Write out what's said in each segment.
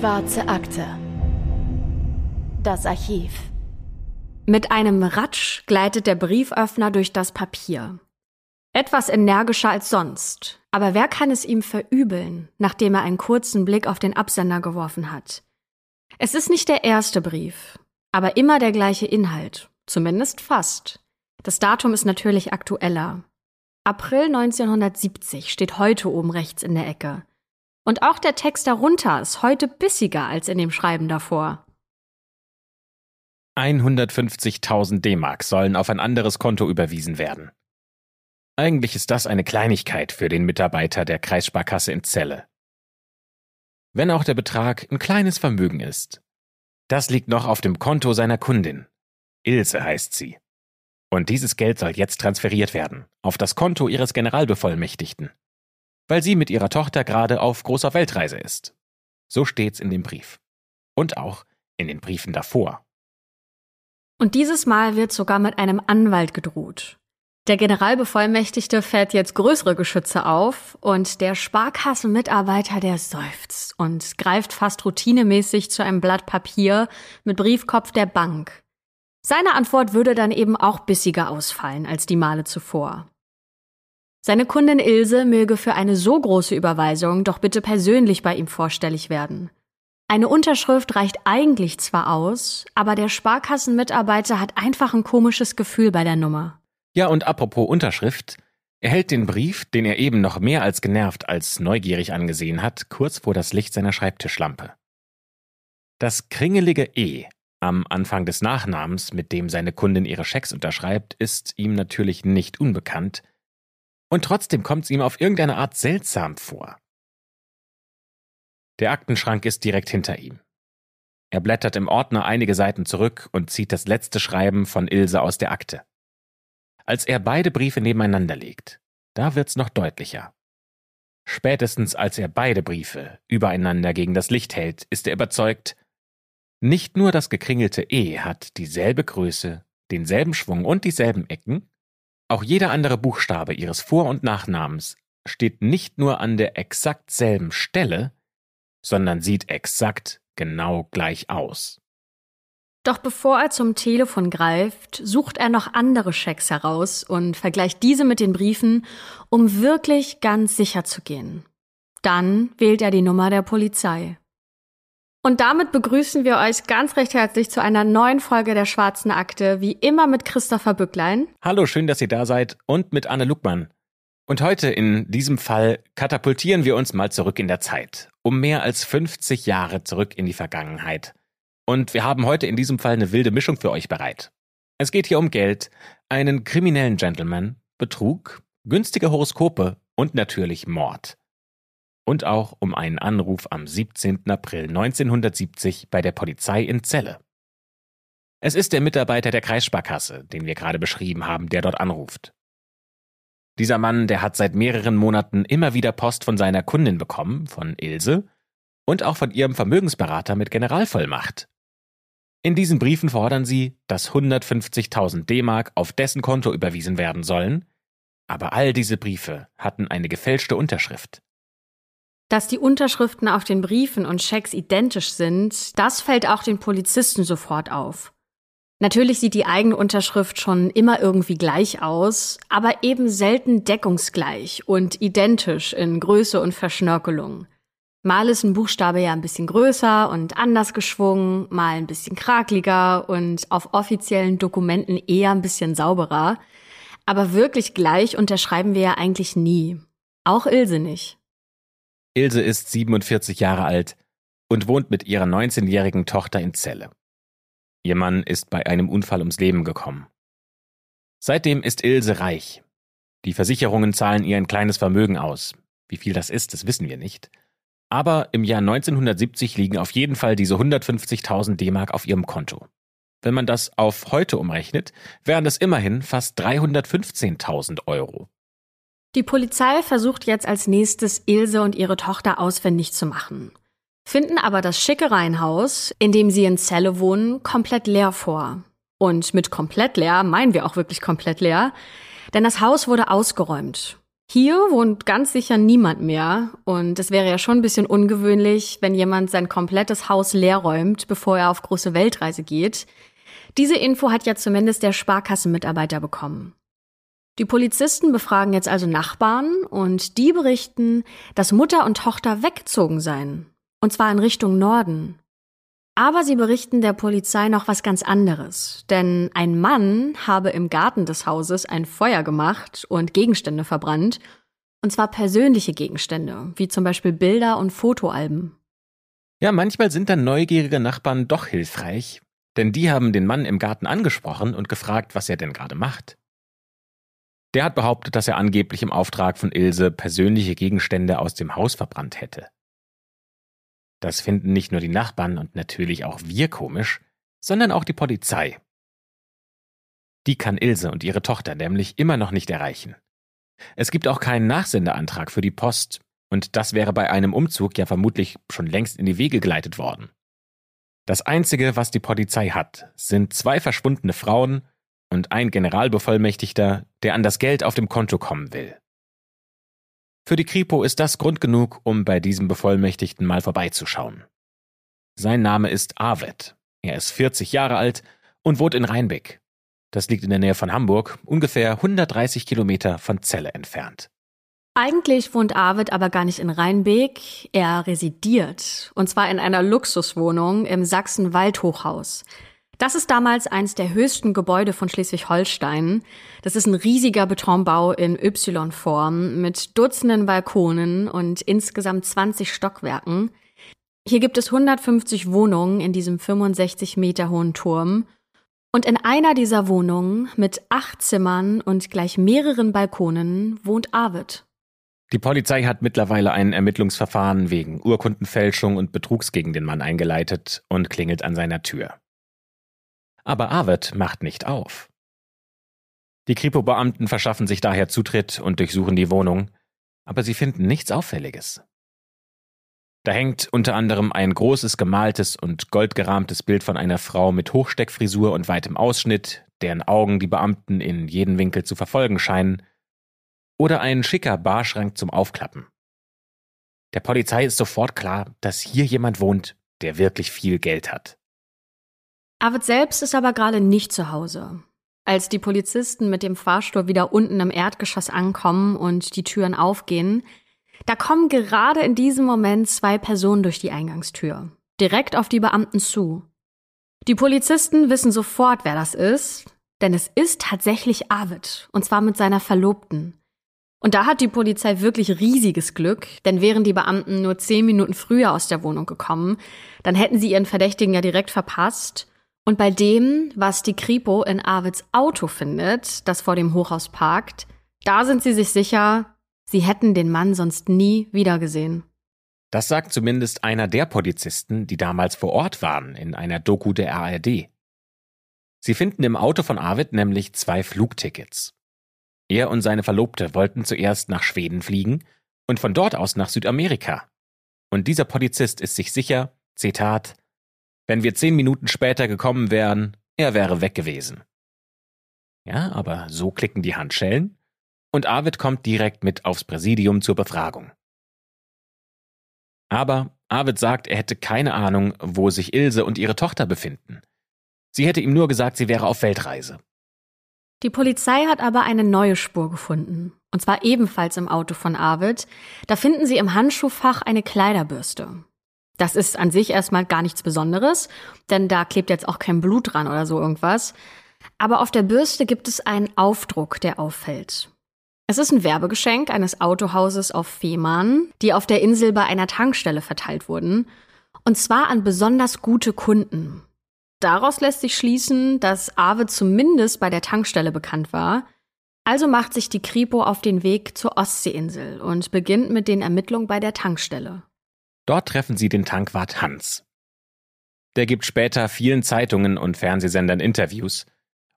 Schwarze Akte. Das Archiv. Mit einem Ratsch gleitet der Brieföffner durch das Papier. Etwas energischer als sonst, aber wer kann es ihm verübeln, nachdem er einen kurzen Blick auf den Absender geworfen hat? Es ist nicht der erste Brief, aber immer der gleiche Inhalt, zumindest fast. Das Datum ist natürlich aktueller. April 1970 steht heute oben rechts in der Ecke. Und auch der Text darunter ist heute bissiger als in dem Schreiben davor. 150.000 D-Mark sollen auf ein anderes Konto überwiesen werden. Eigentlich ist das eine Kleinigkeit für den Mitarbeiter der Kreissparkasse in Celle. Wenn auch der Betrag ein kleines Vermögen ist. Das liegt noch auf dem Konto seiner Kundin. Ilse heißt sie. Und dieses Geld soll jetzt transferiert werden, auf das Konto ihres Generalbevollmächtigten weil sie mit ihrer Tochter gerade auf großer Weltreise ist. So steht's in dem Brief. Und auch in den Briefen davor. Und dieses Mal wird sogar mit einem Anwalt gedroht. Der Generalbevollmächtigte fährt jetzt größere Geschütze auf und der Sparkassenmitarbeiter, der seufzt und greift fast routinemäßig zu einem Blatt Papier mit Briefkopf der Bank. Seine Antwort würde dann eben auch bissiger ausfallen als die Male zuvor. Seine Kundin Ilse möge für eine so große Überweisung doch bitte persönlich bei ihm vorstellig werden. Eine Unterschrift reicht eigentlich zwar aus, aber der Sparkassenmitarbeiter hat einfach ein komisches Gefühl bei der Nummer. Ja, und apropos Unterschrift, er hält den Brief, den er eben noch mehr als genervt als neugierig angesehen hat, kurz vor das Licht seiner Schreibtischlampe. Das kringelige E am Anfang des Nachnamens, mit dem seine Kundin ihre Schecks unterschreibt, ist ihm natürlich nicht unbekannt, und trotzdem kommt es ihm auf irgendeine Art seltsam vor. Der Aktenschrank ist direkt hinter ihm. Er blättert im Ordner einige Seiten zurück und zieht das letzte Schreiben von Ilse aus der Akte. Als er beide Briefe nebeneinander legt, da wird's noch deutlicher. Spätestens als er beide Briefe übereinander gegen das Licht hält, ist er überzeugt, nicht nur das gekringelte E hat dieselbe Größe, denselben Schwung und dieselben Ecken, auch jeder andere Buchstabe ihres Vor- und Nachnamens steht nicht nur an der exakt selben Stelle, sondern sieht exakt genau gleich aus. Doch bevor er zum Telefon greift, sucht er noch andere Schecks heraus und vergleicht diese mit den Briefen, um wirklich ganz sicher zu gehen. Dann wählt er die Nummer der Polizei. Und damit begrüßen wir euch ganz recht herzlich zu einer neuen Folge der Schwarzen Akte, wie immer mit Christopher Bücklein. Hallo, schön, dass ihr da seid und mit Anne Luckmann. Und heute in diesem Fall katapultieren wir uns mal zurück in der Zeit, um mehr als 50 Jahre zurück in die Vergangenheit. Und wir haben heute in diesem Fall eine wilde Mischung für euch bereit. Es geht hier um Geld, einen kriminellen Gentleman, Betrug, günstige Horoskope und natürlich Mord und auch um einen Anruf am 17. April 1970 bei der Polizei in Celle. Es ist der Mitarbeiter der Kreissparkasse, den wir gerade beschrieben haben, der dort anruft. Dieser Mann, der hat seit mehreren Monaten immer wieder Post von seiner Kundin bekommen, von Ilse, und auch von ihrem Vermögensberater mit Generalvollmacht. In diesen Briefen fordern sie, dass 150.000 D-Mark auf dessen Konto überwiesen werden sollen, aber all diese Briefe hatten eine gefälschte Unterschrift. Dass die Unterschriften auf den Briefen und Schecks identisch sind, das fällt auch den Polizisten sofort auf. Natürlich sieht die eigene Unterschrift schon immer irgendwie gleich aus, aber eben selten deckungsgleich und identisch in Größe und Verschnörkelung. Mal ist ein Buchstabe ja ein bisschen größer und anders geschwungen, mal ein bisschen krakeliger und auf offiziellen Dokumenten eher ein bisschen sauberer. Aber wirklich gleich unterschreiben wir ja eigentlich nie. Auch Ilse nicht. Ilse ist 47 Jahre alt und wohnt mit ihrer 19-jährigen Tochter in Celle. Ihr Mann ist bei einem Unfall ums Leben gekommen. Seitdem ist Ilse reich. Die Versicherungen zahlen ihr ein kleines Vermögen aus. Wie viel das ist, das wissen wir nicht. Aber im Jahr 1970 liegen auf jeden Fall diese 150.000 D-Mark auf ihrem Konto. Wenn man das auf heute umrechnet, wären es immerhin fast 315.000 Euro. Die Polizei versucht jetzt als nächstes Ilse und ihre Tochter ausfindig zu machen, finden aber das schicke Reihenhaus, in dem sie in Celle wohnen, komplett leer vor. Und mit komplett leer meinen wir auch wirklich komplett leer, denn das Haus wurde ausgeräumt. Hier wohnt ganz sicher niemand mehr und es wäre ja schon ein bisschen ungewöhnlich, wenn jemand sein komplettes Haus leer räumt, bevor er auf große Weltreise geht. Diese Info hat ja zumindest der Sparkassenmitarbeiter bekommen. Die Polizisten befragen jetzt also Nachbarn und die berichten, dass Mutter und Tochter weggezogen seien. Und zwar in Richtung Norden. Aber sie berichten der Polizei noch was ganz anderes. Denn ein Mann habe im Garten des Hauses ein Feuer gemacht und Gegenstände verbrannt. Und zwar persönliche Gegenstände, wie zum Beispiel Bilder und Fotoalben. Ja, manchmal sind dann neugierige Nachbarn doch hilfreich, denn die haben den Mann im Garten angesprochen und gefragt, was er denn gerade macht. Der hat behauptet, dass er angeblich im Auftrag von Ilse persönliche Gegenstände aus dem Haus verbrannt hätte. Das finden nicht nur die Nachbarn und natürlich auch wir komisch, sondern auch die Polizei. Die kann Ilse und ihre Tochter nämlich immer noch nicht erreichen. Es gibt auch keinen Nachsendeantrag für die Post, und das wäre bei einem Umzug ja vermutlich schon längst in die Wege geleitet worden. Das Einzige, was die Polizei hat, sind zwei verschwundene Frauen und ein Generalbevollmächtigter, der an das Geld auf dem Konto kommen will. Für die Kripo ist das Grund genug, um bei diesem Bevollmächtigten mal vorbeizuschauen. Sein Name ist Arvid. Er ist 40 Jahre alt und wohnt in Rheinbeck. Das liegt in der Nähe von Hamburg, ungefähr 130 Kilometer von Celle entfernt. Eigentlich wohnt Arvid aber gar nicht in Rheinbeek, er residiert. Und zwar in einer Luxuswohnung im Sachsen-Waldhochhaus. Das ist damals eins der höchsten Gebäude von Schleswig-Holstein. Das ist ein riesiger Betonbau in Y-Form mit Dutzenden Balkonen und insgesamt 20 Stockwerken. Hier gibt es 150 Wohnungen in diesem 65 Meter hohen Turm. Und in einer dieser Wohnungen mit acht Zimmern und gleich mehreren Balkonen wohnt Arvid. Die Polizei hat mittlerweile ein Ermittlungsverfahren wegen Urkundenfälschung und Betrugs gegen den Mann eingeleitet und klingelt an seiner Tür. Aber Arvid macht nicht auf. Die Kripo-Beamten verschaffen sich daher Zutritt und durchsuchen die Wohnung, aber sie finden nichts Auffälliges. Da hängt unter anderem ein großes gemaltes und goldgerahmtes Bild von einer Frau mit Hochsteckfrisur und weitem Ausschnitt, deren Augen die Beamten in jeden Winkel zu verfolgen scheinen, oder ein schicker Barschrank zum Aufklappen. Der Polizei ist sofort klar, dass hier jemand wohnt, der wirklich viel Geld hat. Arvid selbst ist aber gerade nicht zu Hause. Als die Polizisten mit dem Fahrstuhl wieder unten im Erdgeschoss ankommen und die Türen aufgehen, da kommen gerade in diesem Moment zwei Personen durch die Eingangstür, direkt auf die Beamten zu. Die Polizisten wissen sofort, wer das ist, denn es ist tatsächlich Arvid, und zwar mit seiner Verlobten. Und da hat die Polizei wirklich riesiges Glück, denn wären die Beamten nur zehn Minuten früher aus der Wohnung gekommen, dann hätten sie ihren Verdächtigen ja direkt verpasst und bei dem, was die Kripo in Arvids Auto findet, das vor dem Hochhaus parkt, da sind sie sich sicher, sie hätten den Mann sonst nie wiedergesehen. Das sagt zumindest einer der Polizisten, die damals vor Ort waren, in einer Doku der ARD. Sie finden im Auto von Arvid nämlich zwei Flugtickets. Er und seine Verlobte wollten zuerst nach Schweden fliegen und von dort aus nach Südamerika. Und dieser Polizist ist sich sicher, Zitat, wenn wir zehn Minuten später gekommen wären, er wäre weg gewesen. Ja, aber so klicken die Handschellen und Arvid kommt direkt mit aufs Präsidium zur Befragung. Aber Arvid sagt, er hätte keine Ahnung, wo sich Ilse und ihre Tochter befinden. Sie hätte ihm nur gesagt, sie wäre auf Weltreise. Die Polizei hat aber eine neue Spur gefunden. Und zwar ebenfalls im Auto von Arvid. Da finden sie im Handschuhfach eine Kleiderbürste. Das ist an sich erstmal gar nichts Besonderes, denn da klebt jetzt auch kein Blut dran oder so irgendwas. Aber auf der Bürste gibt es einen Aufdruck, der auffällt. Es ist ein Werbegeschenk eines Autohauses auf Fehmarn, die auf der Insel bei einer Tankstelle verteilt wurden. Und zwar an besonders gute Kunden. Daraus lässt sich schließen, dass Ave zumindest bei der Tankstelle bekannt war. Also macht sich die Kripo auf den Weg zur Ostseeinsel und beginnt mit den Ermittlungen bei der Tankstelle. Dort treffen sie den Tankwart Hans. Der gibt später vielen Zeitungen und Fernsehsendern Interviews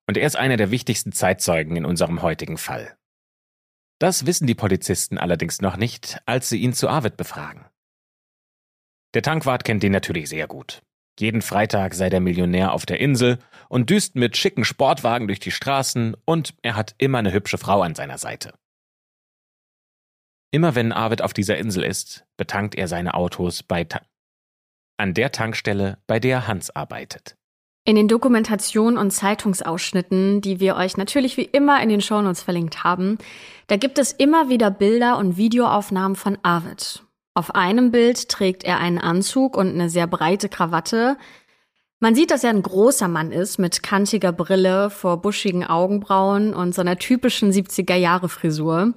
und er ist einer der wichtigsten Zeitzeugen in unserem heutigen Fall. Das wissen die Polizisten allerdings noch nicht, als sie ihn zu Arvid befragen. Der Tankwart kennt ihn natürlich sehr gut. Jeden Freitag sei der Millionär auf der Insel und düst mit schicken Sportwagen durch die Straßen und er hat immer eine hübsche Frau an seiner Seite. Immer wenn Arvid auf dieser Insel ist, betankt er seine Autos bei Ta an der Tankstelle, bei der Hans arbeitet. In den Dokumentationen und Zeitungsausschnitten, die wir euch natürlich wie immer in den Shownotes verlinkt haben, da gibt es immer wieder Bilder und Videoaufnahmen von Arvid. Auf einem Bild trägt er einen Anzug und eine sehr breite Krawatte. Man sieht, dass er ein großer Mann ist mit kantiger Brille vor buschigen Augenbrauen und so einer typischen 70er Jahre Frisur.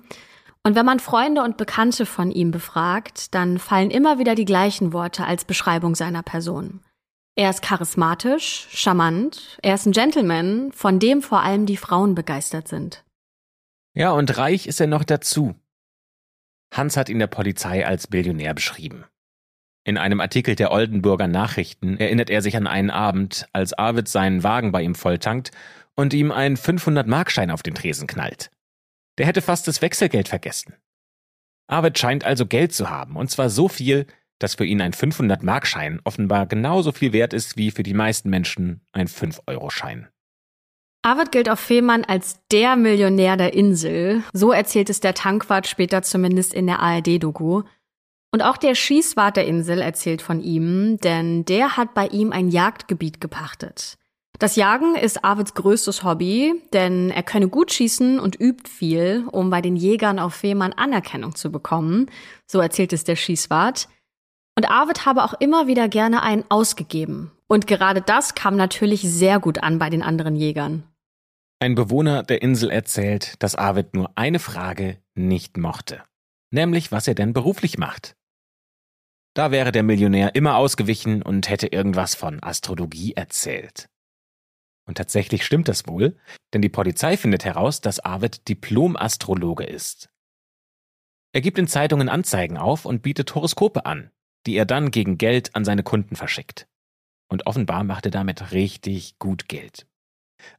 Und wenn man Freunde und Bekannte von ihm befragt, dann fallen immer wieder die gleichen Worte als Beschreibung seiner Person. Er ist charismatisch, charmant, er ist ein Gentleman, von dem vor allem die Frauen begeistert sind. Ja, und reich ist er noch dazu. Hans hat ihn der Polizei als Billionär beschrieben. In einem Artikel der Oldenburger Nachrichten erinnert er sich an einen Abend, als Arvid seinen Wagen bei ihm volltankt und ihm einen 500-Markschein auf den Tresen knallt. Der hätte fast das Wechselgeld vergessen. Arvid scheint also Geld zu haben, und zwar so viel, dass für ihn ein 500-Markschein offenbar genauso viel wert ist wie für die meisten Menschen ein 5-Euro-Schein. Arvid gilt auf Fehmarn als der Millionär der Insel. So erzählt es der Tankwart später zumindest in der ARD-Doku. Und auch der Schießwart der Insel erzählt von ihm, denn der hat bei ihm ein Jagdgebiet gepachtet. Das Jagen ist Arvids größtes Hobby, denn er könne gut schießen und übt viel, um bei den Jägern auf Fehmarn Anerkennung zu bekommen. So erzählt es der Schießwart. Und Arvid habe auch immer wieder gerne einen ausgegeben. Und gerade das kam natürlich sehr gut an bei den anderen Jägern. Ein Bewohner der Insel erzählt, dass Arvid nur eine Frage nicht mochte. Nämlich, was er denn beruflich macht. Da wäre der Millionär immer ausgewichen und hätte irgendwas von Astrologie erzählt. Und tatsächlich stimmt das wohl, denn die Polizei findet heraus, dass Arvid Diplom-Astrologe ist. Er gibt in Zeitungen Anzeigen auf und bietet Horoskope an, die er dann gegen Geld an seine Kunden verschickt. Und offenbar macht er damit richtig gut Geld.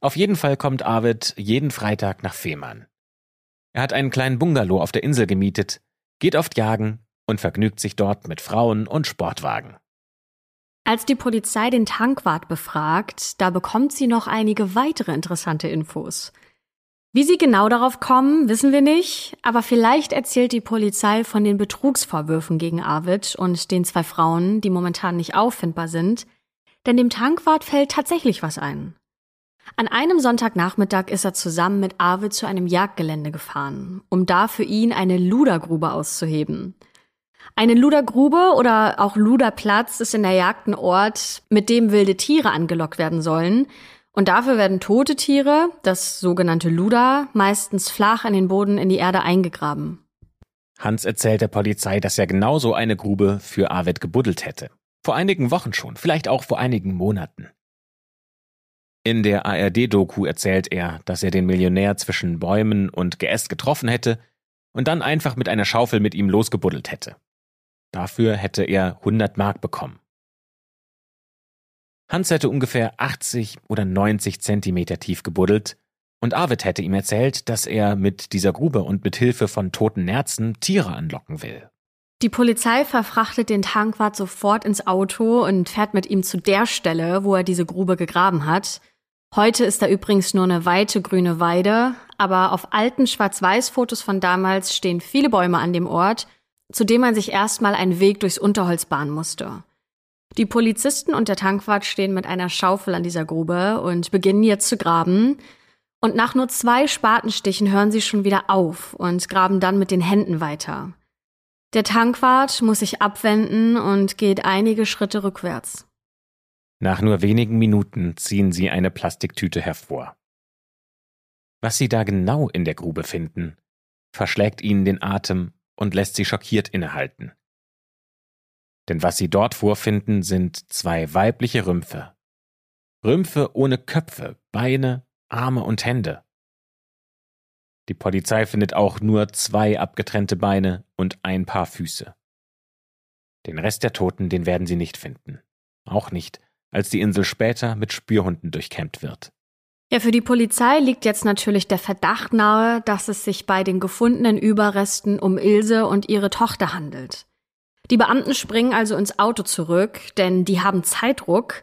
Auf jeden Fall kommt Arvid jeden Freitag nach Fehmarn. Er hat einen kleinen Bungalow auf der Insel gemietet, geht oft jagen und vergnügt sich dort mit Frauen und Sportwagen. Als die Polizei den Tankwart befragt, da bekommt sie noch einige weitere interessante Infos. Wie sie genau darauf kommen, wissen wir nicht, aber vielleicht erzählt die Polizei von den Betrugsvorwürfen gegen Arvid und den zwei Frauen, die momentan nicht auffindbar sind, denn dem Tankwart fällt tatsächlich was ein. An einem Sonntagnachmittag ist er zusammen mit Arvid zu einem Jagdgelände gefahren, um da für ihn eine Ludergrube auszuheben. Eine Ludergrube oder auch Luderplatz ist in der Jagd ein Ort, mit dem wilde Tiere angelockt werden sollen. Und dafür werden tote Tiere, das sogenannte Luder, meistens flach in den Boden in die Erde eingegraben. Hans erzählt der Polizei, dass er genauso eine Grube für Arvid gebuddelt hätte. Vor einigen Wochen schon, vielleicht auch vor einigen Monaten. In der ARD-Doku erzählt er, dass er den Millionär zwischen Bäumen und Geäst getroffen hätte und dann einfach mit einer Schaufel mit ihm losgebuddelt hätte. Dafür hätte er 100 Mark bekommen. Hans hätte ungefähr 80 oder 90 Zentimeter tief gebuddelt und Arvid hätte ihm erzählt, dass er mit dieser Grube und mit Hilfe von toten Nerzen Tiere anlocken will. Die Polizei verfrachtet den Tankwart sofort ins Auto und fährt mit ihm zu der Stelle, wo er diese Grube gegraben hat. Heute ist da übrigens nur eine weite grüne Weide, aber auf alten Schwarz-Weiß-Fotos von damals stehen viele Bäume an dem Ort zu dem man sich erstmal einen Weg durchs Unterholz bahnen musste. Die Polizisten und der Tankwart stehen mit einer Schaufel an dieser Grube und beginnen jetzt zu graben. Und nach nur zwei Spatenstichen hören sie schon wieder auf und graben dann mit den Händen weiter. Der Tankwart muss sich abwenden und geht einige Schritte rückwärts. Nach nur wenigen Minuten ziehen sie eine Plastiktüte hervor. Was sie da genau in der Grube finden, verschlägt ihnen den Atem und lässt sie schockiert innehalten. Denn was sie dort vorfinden, sind zwei weibliche Rümpfe. Rümpfe ohne Köpfe, Beine, Arme und Hände. Die Polizei findet auch nur zwei abgetrennte Beine und ein paar Füße. Den Rest der Toten, den werden sie nicht finden. Auch nicht, als die Insel später mit Spürhunden durchkämmt wird. Ja, für die Polizei liegt jetzt natürlich der Verdacht nahe, dass es sich bei den gefundenen Überresten um Ilse und ihre Tochter handelt. Die Beamten springen also ins Auto zurück, denn die haben Zeitdruck.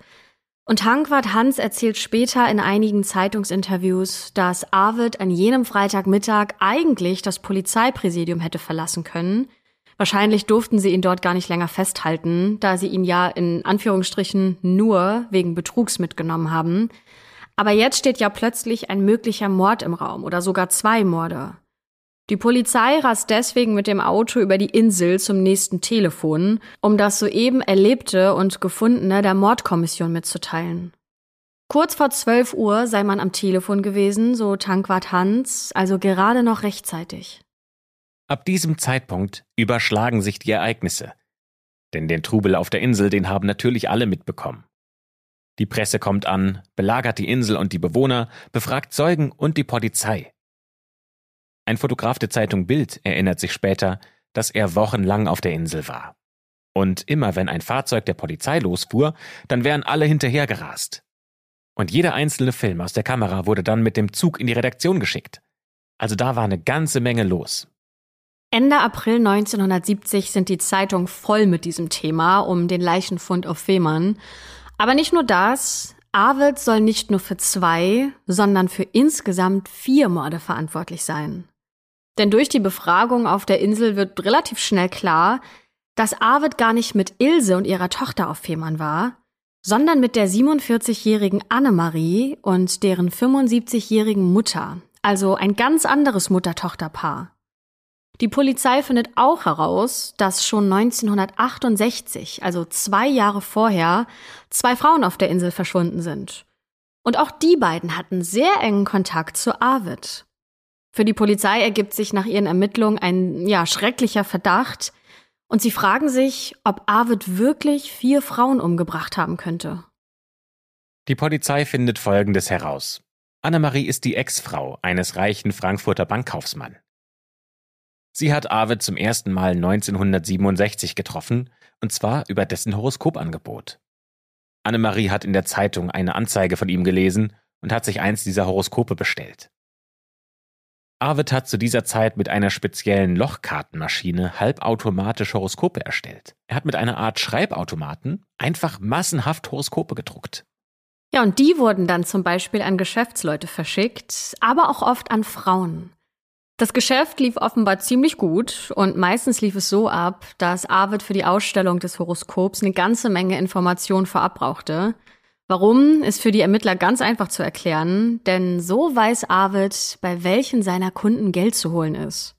Und Hankwart Hans erzählt später in einigen Zeitungsinterviews, dass Arvid an jenem Freitagmittag eigentlich das Polizeipräsidium hätte verlassen können. Wahrscheinlich durften sie ihn dort gar nicht länger festhalten, da sie ihn ja in Anführungsstrichen nur wegen Betrugs mitgenommen haben. Aber jetzt steht ja plötzlich ein möglicher Mord im Raum oder sogar zwei Morde. Die Polizei rast deswegen mit dem Auto über die Insel zum nächsten Telefon, um das soeben Erlebte und Gefundene der Mordkommission mitzuteilen. Kurz vor 12 Uhr sei man am Telefon gewesen, so Tankwart Hans, also gerade noch rechtzeitig. Ab diesem Zeitpunkt überschlagen sich die Ereignisse. Denn den Trubel auf der Insel, den haben natürlich alle mitbekommen. Die Presse kommt an, belagert die Insel und die Bewohner, befragt Zeugen und die Polizei. Ein Fotograf der Zeitung Bild erinnert sich später, dass er wochenlang auf der Insel war. Und immer wenn ein Fahrzeug der Polizei losfuhr, dann wären alle hinterhergerast. Und jeder einzelne Film aus der Kamera wurde dann mit dem Zug in die Redaktion geschickt. Also da war eine ganze Menge los. Ende April 1970 sind die Zeitungen voll mit diesem Thema um den Leichenfund auf Fehmarn. Aber nicht nur das, Arvid soll nicht nur für zwei, sondern für insgesamt vier Morde verantwortlich sein. Denn durch die Befragung auf der Insel wird relativ schnell klar, dass Arvid gar nicht mit Ilse und ihrer Tochter auf Fehmarn war, sondern mit der 47-jährigen Annemarie und deren 75-jährigen Mutter, also ein ganz anderes Mutter-Tochter-Paar. Die Polizei findet auch heraus, dass schon 1968, also zwei Jahre vorher, zwei Frauen auf der Insel verschwunden sind. Und auch die beiden hatten sehr engen Kontakt zu Arvid. Für die Polizei ergibt sich nach ihren Ermittlungen ein ja, schrecklicher Verdacht und sie fragen sich, ob Arvid wirklich vier Frauen umgebracht haben könnte. Die Polizei findet Folgendes heraus. Annemarie ist die Ex-Frau eines reichen Frankfurter Bankkaufsmann. Sie hat Arvid zum ersten Mal 1967 getroffen, und zwar über dessen Horoskopangebot. Annemarie hat in der Zeitung eine Anzeige von ihm gelesen und hat sich eins dieser Horoskope bestellt. Arvid hat zu dieser Zeit mit einer speziellen Lochkartenmaschine halbautomatisch Horoskope erstellt. Er hat mit einer Art Schreibautomaten einfach massenhaft Horoskope gedruckt. Ja, und die wurden dann zum Beispiel an Geschäftsleute verschickt, aber auch oft an Frauen. Das Geschäft lief offenbar ziemlich gut und meistens lief es so ab, dass Arvid für die Ausstellung des Horoskops eine ganze Menge Informationen vorab brauchte. Warum, ist für die Ermittler ganz einfach zu erklären, denn so weiß Arvid, bei welchen seiner Kunden Geld zu holen ist.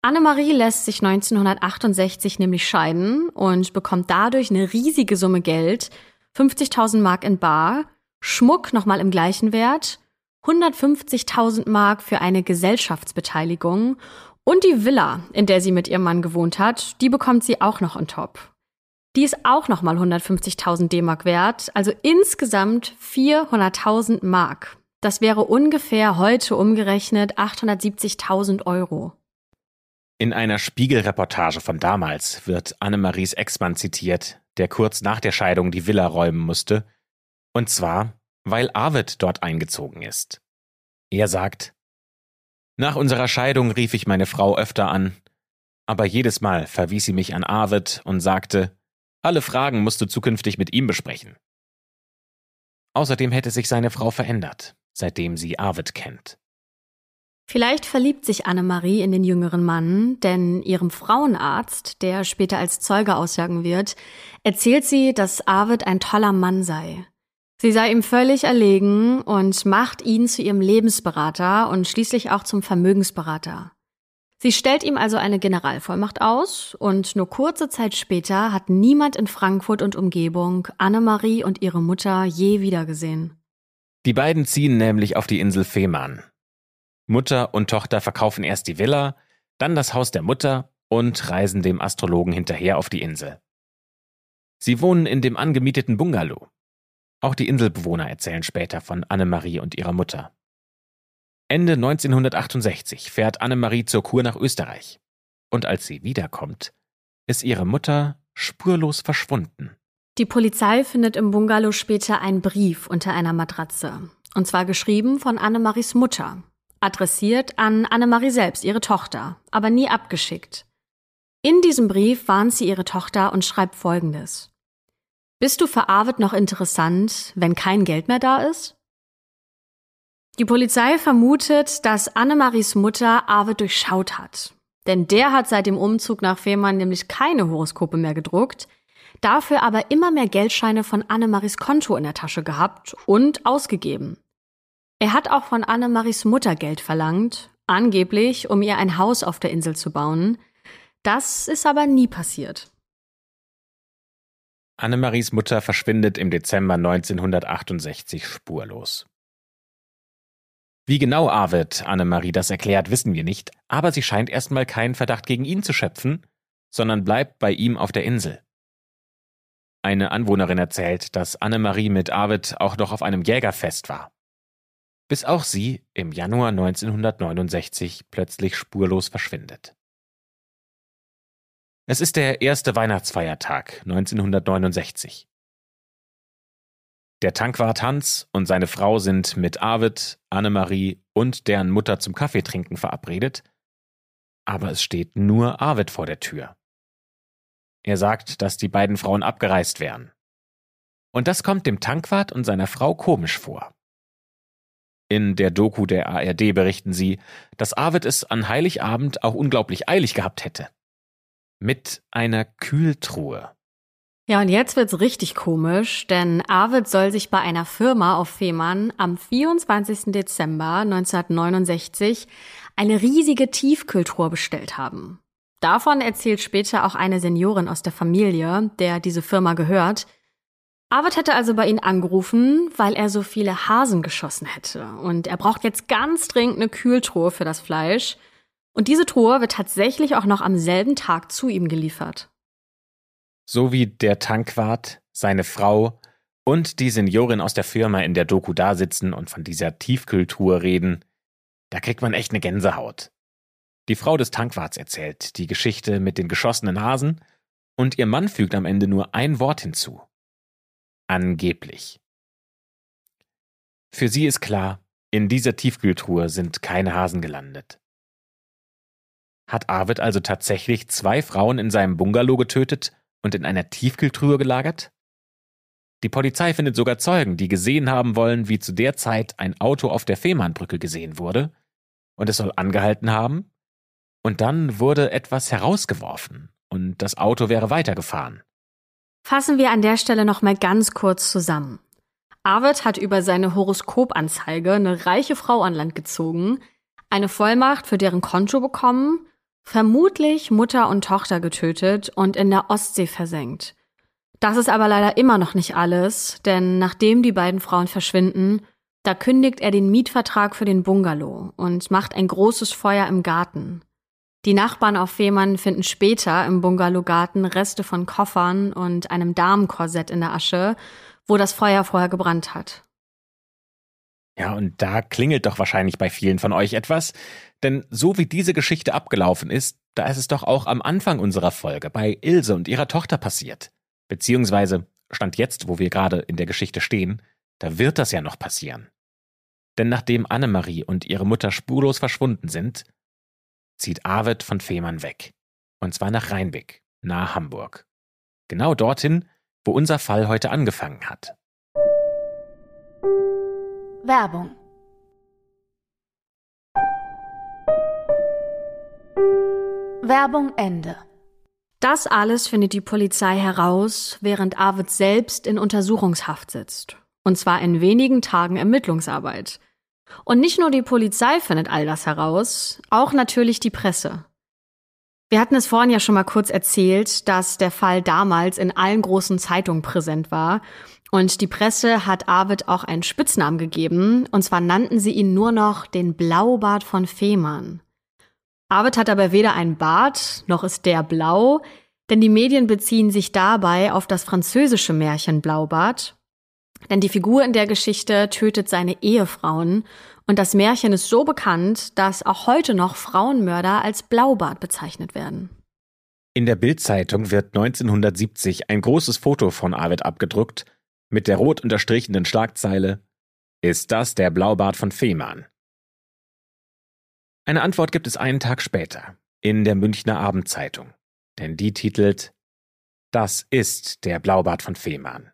Annemarie lässt sich 1968 nämlich scheiden und bekommt dadurch eine riesige Summe Geld, 50.000 Mark in Bar, Schmuck nochmal im gleichen Wert 150.000 Mark für eine Gesellschaftsbeteiligung und die Villa, in der sie mit ihrem Mann gewohnt hat, die bekommt sie auch noch on top. Die ist auch nochmal 150.000 D-Mark wert, also insgesamt 400.000 Mark. Das wäre ungefähr heute umgerechnet 870.000 Euro. In einer Spiegelreportage von damals wird Annemaries Ex-Mann zitiert, der kurz nach der Scheidung die Villa räumen musste. Und zwar, weil Arvid dort eingezogen ist. Er sagt, nach unserer Scheidung rief ich meine Frau öfter an, aber jedes Mal verwies sie mich an Arvid und sagte, alle Fragen musst du zukünftig mit ihm besprechen. Außerdem hätte sich seine Frau verändert, seitdem sie Arvid kennt. Vielleicht verliebt sich Annemarie in den jüngeren Mann, denn ihrem Frauenarzt, der später als Zeuge aussagen wird, erzählt sie, dass Arvid ein toller Mann sei. Sie sei ihm völlig erlegen und macht ihn zu ihrem Lebensberater und schließlich auch zum Vermögensberater. Sie stellt ihm also eine Generalvollmacht aus und nur kurze Zeit später hat niemand in Frankfurt und Umgebung Annemarie und ihre Mutter je wiedergesehen. Die beiden ziehen nämlich auf die Insel Fehmarn. Mutter und Tochter verkaufen erst die Villa, dann das Haus der Mutter und reisen dem Astrologen hinterher auf die Insel. Sie wohnen in dem angemieteten Bungalow. Auch die Inselbewohner erzählen später von Annemarie und ihrer Mutter. Ende 1968 fährt Annemarie zur Kur nach Österreich. Und als sie wiederkommt, ist ihre Mutter spurlos verschwunden. Die Polizei findet im Bungalow später einen Brief unter einer Matratze. Und zwar geschrieben von Annemaries Mutter. Adressiert an Annemarie selbst, ihre Tochter, aber nie abgeschickt. In diesem Brief warnt sie ihre Tochter und schreibt folgendes. Bist du für Arvid noch interessant, wenn kein Geld mehr da ist? Die Polizei vermutet, dass Annemaries Mutter Arvid durchschaut hat. Denn der hat seit dem Umzug nach Fehmarn nämlich keine Horoskope mehr gedruckt, dafür aber immer mehr Geldscheine von Annemaries Konto in der Tasche gehabt und ausgegeben. Er hat auch von Annemaries Mutter Geld verlangt, angeblich, um ihr ein Haus auf der Insel zu bauen. Das ist aber nie passiert. Annemaries Mutter verschwindet im Dezember 1968 spurlos. Wie genau Arvid Annemarie das erklärt, wissen wir nicht, aber sie scheint erstmal keinen Verdacht gegen ihn zu schöpfen, sondern bleibt bei ihm auf der Insel. Eine Anwohnerin erzählt, dass Annemarie mit Arvid auch noch auf einem Jägerfest war. Bis auch sie im Januar 1969 plötzlich spurlos verschwindet. Es ist der erste Weihnachtsfeiertag 1969. Der Tankwart Hans und seine Frau sind mit Arvid, Annemarie und deren Mutter zum Kaffeetrinken verabredet, aber es steht nur Arvid vor der Tür. Er sagt, dass die beiden Frauen abgereist wären. Und das kommt dem Tankwart und seiner Frau komisch vor. In der Doku der ARD berichten sie, dass Arvid es an Heiligabend auch unglaublich eilig gehabt hätte. Mit einer Kühltruhe. Ja, und jetzt wird's richtig komisch, denn Arvid soll sich bei einer Firma auf Fehmarn am 24. Dezember 1969 eine riesige Tiefkühltruhe bestellt haben. Davon erzählt später auch eine Seniorin aus der Familie, der diese Firma gehört. Arvid hätte also bei ihnen angerufen, weil er so viele Hasen geschossen hätte. Und er braucht jetzt ganz dringend eine Kühltruhe für das Fleisch. Und diese Truhe wird tatsächlich auch noch am selben Tag zu ihm geliefert so wie der Tankwart, seine Frau und die Seniorin aus der Firma in der Doku da sitzen und von dieser Tiefkühltour reden, da kriegt man echt eine Gänsehaut. Die Frau des Tankwarts erzählt die Geschichte mit den geschossenen Hasen und ihr Mann fügt am Ende nur ein Wort hinzu. Angeblich. Für sie ist klar, in dieser Tiefkühltruhe sind keine Hasen gelandet. Hat Arvid also tatsächlich zwei Frauen in seinem Bungalow getötet und in einer Tiefkühltruhe gelagert? Die Polizei findet sogar Zeugen, die gesehen haben wollen, wie zu der Zeit ein Auto auf der Fehmarnbrücke gesehen wurde, und es soll angehalten haben, und dann wurde etwas herausgeworfen, und das Auto wäre weitergefahren. Fassen wir an der Stelle nochmal ganz kurz zusammen. Arvid hat über seine Horoskopanzeige eine reiche Frau an Land gezogen, eine Vollmacht für deren Konto bekommen vermutlich Mutter und Tochter getötet und in der Ostsee versenkt. Das ist aber leider immer noch nicht alles, denn nachdem die beiden Frauen verschwinden, da kündigt er den Mietvertrag für den Bungalow und macht ein großes Feuer im Garten. Die Nachbarn auf Fehmarn finden später im Bungalowgarten Reste von Koffern und einem Damenkorsett in der Asche, wo das Feuer vorher gebrannt hat. Ja, und da klingelt doch wahrscheinlich bei vielen von euch etwas, denn so wie diese Geschichte abgelaufen ist, da ist es doch auch am Anfang unserer Folge bei Ilse und ihrer Tochter passiert. Beziehungsweise, stand jetzt, wo wir gerade in der Geschichte stehen, da wird das ja noch passieren. Denn nachdem Annemarie und ihre Mutter spurlos verschwunden sind, zieht Arvid von Fehmarn weg. Und zwar nach Rheinbeck, nahe Hamburg. Genau dorthin, wo unser Fall heute angefangen hat. Werbung Werbung Ende. Das alles findet die Polizei heraus, während Arvid selbst in Untersuchungshaft sitzt. Und zwar in wenigen Tagen Ermittlungsarbeit. Und nicht nur die Polizei findet all das heraus, auch natürlich die Presse. Wir hatten es vorhin ja schon mal kurz erzählt, dass der Fall damals in allen großen Zeitungen präsent war und die Presse hat Arvid auch einen Spitznamen gegeben, und zwar nannten sie ihn nur noch den Blaubart von Fehmarn. Arvid hat aber weder einen Bart, noch ist der blau, denn die Medien beziehen sich dabei auf das französische Märchen Blaubart. Denn die Figur in der Geschichte tötet seine Ehefrauen und das Märchen ist so bekannt, dass auch heute noch Frauenmörder als Blaubart bezeichnet werden. In der Bildzeitung wird 1970 ein großes Foto von Arvid abgedruckt mit der rot unterstrichenen Schlagzeile Ist das der Blaubart von Fehmarn? Eine Antwort gibt es einen Tag später in der Münchner Abendzeitung, denn die titelt Das ist der Blaubart von Fehmarn.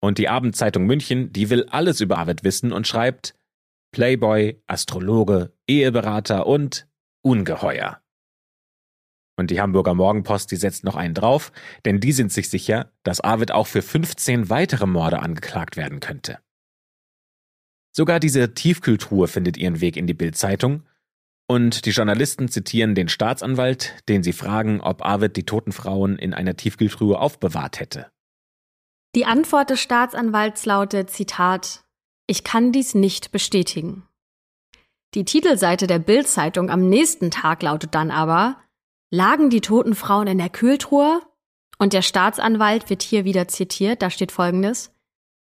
Und die Abendzeitung München, die will alles über Arvid wissen und schreibt Playboy, Astrologe, Eheberater und Ungeheuer. Und die Hamburger Morgenpost, die setzt noch einen drauf, denn die sind sich sicher, dass Arvid auch für 15 weitere Morde angeklagt werden könnte. Sogar diese Tiefkühltruhe findet ihren Weg in die Bildzeitung und die Journalisten zitieren den Staatsanwalt, den sie fragen, ob Arvid die toten Frauen in einer Tiefkühltruhe aufbewahrt hätte. Die Antwort des Staatsanwalts lautet, Zitat, ich kann dies nicht bestätigen. Die Titelseite der Bildzeitung am nächsten Tag lautet dann aber, lagen die toten Frauen in der Kühltruhe? Und der Staatsanwalt wird hier wieder zitiert, da steht folgendes.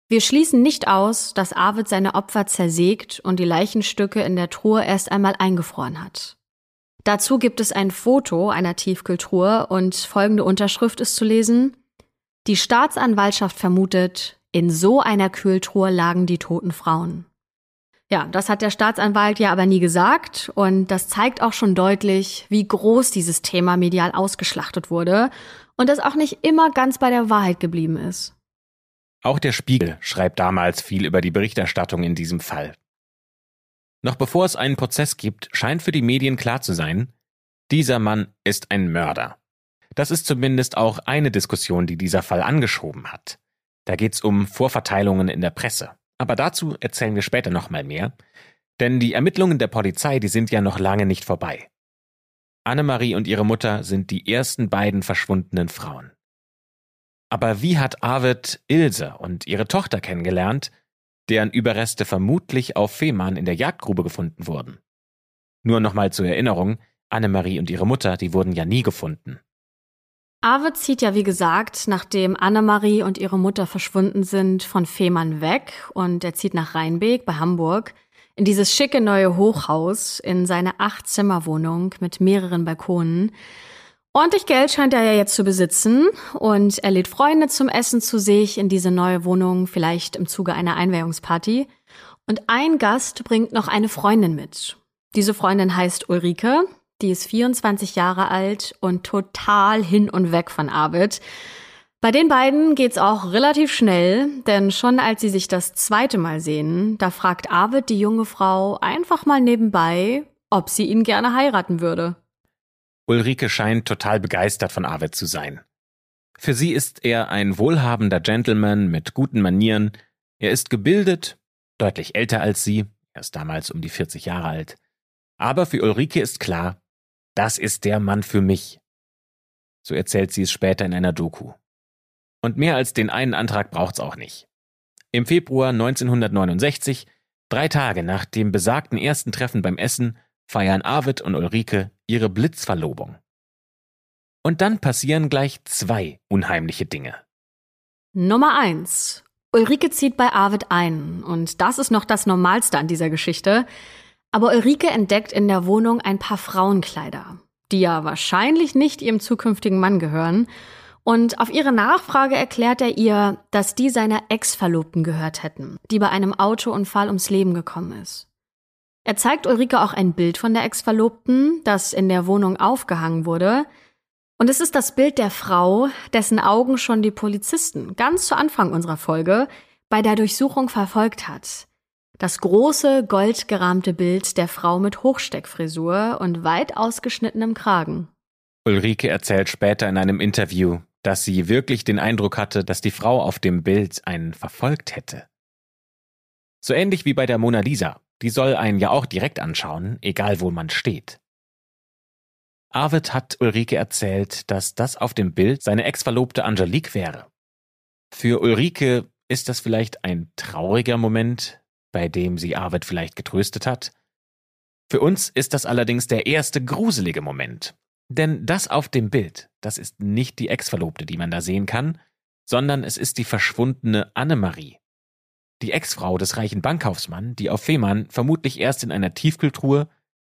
Wir schließen nicht aus, dass Arvid seine Opfer zersägt und die Leichenstücke in der Truhe erst einmal eingefroren hat. Dazu gibt es ein Foto einer Tiefkühltruhe und folgende Unterschrift ist zu lesen. Die Staatsanwaltschaft vermutet, in so einer Kühltruhe lagen die toten Frauen. Ja, das hat der Staatsanwalt ja aber nie gesagt und das zeigt auch schon deutlich, wie groß dieses Thema medial ausgeschlachtet wurde und das auch nicht immer ganz bei der Wahrheit geblieben ist. Auch der Spiegel schreibt damals viel über die Berichterstattung in diesem Fall. Noch bevor es einen Prozess gibt, scheint für die Medien klar zu sein, dieser Mann ist ein Mörder. Das ist zumindest auch eine Diskussion, die dieser Fall angeschoben hat. Da geht's um Vorverteilungen in der Presse. Aber dazu erzählen wir später nochmal mehr, denn die Ermittlungen der Polizei, die sind ja noch lange nicht vorbei. Annemarie und ihre Mutter sind die ersten beiden verschwundenen Frauen. Aber wie hat Arvid Ilse und ihre Tochter kennengelernt, deren Überreste vermutlich auf Fehmarn in der Jagdgrube gefunden wurden? Nur nochmal zur Erinnerung, Annemarie und ihre Mutter, die wurden ja nie gefunden. Arvid zieht ja, wie gesagt, nachdem Annemarie und ihre Mutter verschwunden sind, von Fehmarn weg und er zieht nach Rheinbeek bei Hamburg in dieses schicke neue Hochhaus in seine Acht-Zimmer-Wohnung mit mehreren Balkonen. Ordentlich Geld scheint er ja jetzt zu besitzen und er lädt Freunde zum Essen zu sich in diese neue Wohnung, vielleicht im Zuge einer Einweihungsparty. Und ein Gast bringt noch eine Freundin mit. Diese Freundin heißt Ulrike die ist 24 Jahre alt und total hin und weg von Arvid. Bei den beiden geht's auch relativ schnell, denn schon als sie sich das zweite Mal sehen, da fragt Arvid die junge Frau einfach mal nebenbei, ob sie ihn gerne heiraten würde. Ulrike scheint total begeistert von Arvid zu sein. Für sie ist er ein wohlhabender Gentleman mit guten Manieren. Er ist gebildet, deutlich älter als sie, er ist damals um die 40 Jahre alt. Aber für Ulrike ist klar, das ist der Mann für mich. So erzählt sie es später in einer Doku. Und mehr als den einen Antrag braucht's auch nicht. Im Februar 1969, drei Tage nach dem besagten ersten Treffen beim Essen, feiern Arvid und Ulrike ihre Blitzverlobung. Und dann passieren gleich zwei unheimliche Dinge. Nummer eins. Ulrike zieht bei Arvid ein. Und das ist noch das Normalste an dieser Geschichte. Aber Ulrike entdeckt in der Wohnung ein paar Frauenkleider, die ja wahrscheinlich nicht ihrem zukünftigen Mann gehören. Und auf ihre Nachfrage erklärt er ihr, dass die seiner Ex-Verlobten gehört hätten, die bei einem Autounfall ums Leben gekommen ist. Er zeigt Ulrike auch ein Bild von der Ex-Verlobten, das in der Wohnung aufgehangen wurde. Und es ist das Bild der Frau, dessen Augen schon die Polizisten ganz zu Anfang unserer Folge bei der Durchsuchung verfolgt hat. Das große, goldgerahmte Bild der Frau mit Hochsteckfrisur und weit ausgeschnittenem Kragen. Ulrike erzählt später in einem Interview, dass sie wirklich den Eindruck hatte, dass die Frau auf dem Bild einen verfolgt hätte. So ähnlich wie bei der Mona Lisa. Die soll einen ja auch direkt anschauen, egal wo man steht. Arvid hat Ulrike erzählt, dass das auf dem Bild seine Ex-Verlobte Angelique wäre. Für Ulrike ist das vielleicht ein trauriger Moment, bei dem sie Arvid vielleicht getröstet hat. Für uns ist das allerdings der erste gruselige Moment. Denn das auf dem Bild, das ist nicht die Ex-Verlobte, die man da sehen kann, sondern es ist die verschwundene Annemarie. Die Ex-Frau des reichen Bankkaufsmann, die auf Fehmarn vermutlich erst in einer Tiefkühltruhe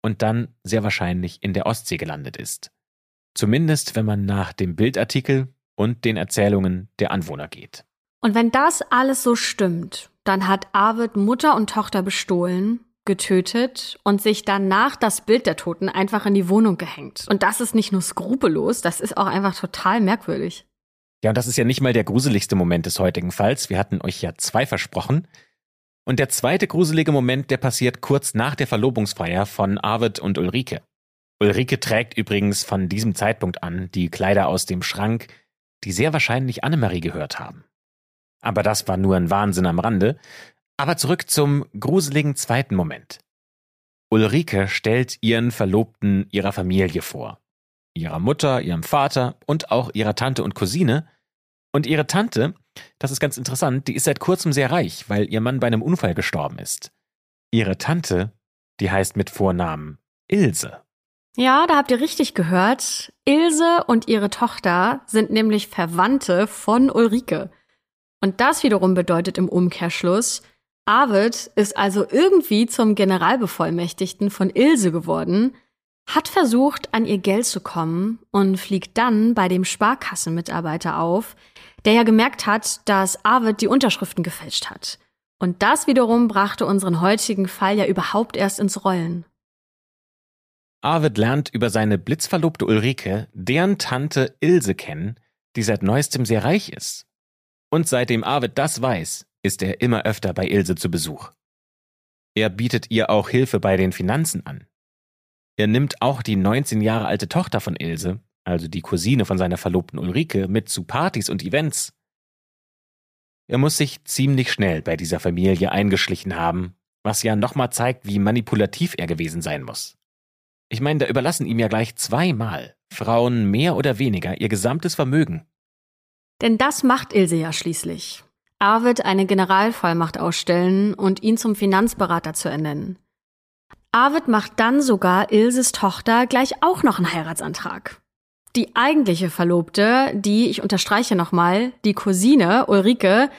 und dann sehr wahrscheinlich in der Ostsee gelandet ist. Zumindest wenn man nach dem Bildartikel und den Erzählungen der Anwohner geht. Und wenn das alles so stimmt, dann hat Arvid Mutter und Tochter bestohlen, getötet und sich danach das Bild der Toten einfach in die Wohnung gehängt. Und das ist nicht nur skrupellos, das ist auch einfach total merkwürdig. Ja, und das ist ja nicht mal der gruseligste Moment des heutigen Falls. Wir hatten euch ja zwei versprochen. Und der zweite gruselige Moment, der passiert kurz nach der Verlobungsfeier von Arvid und Ulrike. Ulrike trägt übrigens von diesem Zeitpunkt an die Kleider aus dem Schrank, die sehr wahrscheinlich Annemarie gehört haben. Aber das war nur ein Wahnsinn am Rande. Aber zurück zum gruseligen zweiten Moment. Ulrike stellt ihren Verlobten ihrer Familie vor. Ihrer Mutter, ihrem Vater und auch ihrer Tante und Cousine. Und ihre Tante, das ist ganz interessant, die ist seit kurzem sehr reich, weil ihr Mann bei einem Unfall gestorben ist. Ihre Tante, die heißt mit Vornamen Ilse. Ja, da habt ihr richtig gehört. Ilse und ihre Tochter sind nämlich Verwandte von Ulrike. Und das wiederum bedeutet im Umkehrschluss, Arvid ist also irgendwie zum Generalbevollmächtigten von Ilse geworden, hat versucht, an ihr Geld zu kommen und fliegt dann bei dem Sparkassenmitarbeiter auf, der ja gemerkt hat, dass Arvid die Unterschriften gefälscht hat. Und das wiederum brachte unseren heutigen Fall ja überhaupt erst ins Rollen. Arvid lernt über seine blitzverlobte Ulrike deren Tante Ilse kennen, die seit neuestem sehr reich ist. Und seitdem Arvid das weiß, ist er immer öfter bei Ilse zu Besuch. Er bietet ihr auch Hilfe bei den Finanzen an. Er nimmt auch die 19 Jahre alte Tochter von Ilse also die Cousine von seiner Verlobten Ulrike, mit zu Partys und Events. Er muss sich ziemlich schnell bei dieser Familie eingeschlichen haben, was ja nochmal zeigt, wie manipulativ er gewesen sein muss. Ich meine, da überlassen ihm ja gleich zweimal Frauen mehr oder weniger ihr gesamtes Vermögen. Denn das macht Ilse ja schließlich. Arvid eine Generalvollmacht ausstellen und ihn zum Finanzberater zu ernennen. Arvid macht dann sogar Ilses Tochter gleich auch noch einen Heiratsantrag. Die eigentliche Verlobte, die, ich unterstreiche nochmal, die Cousine Ulrike,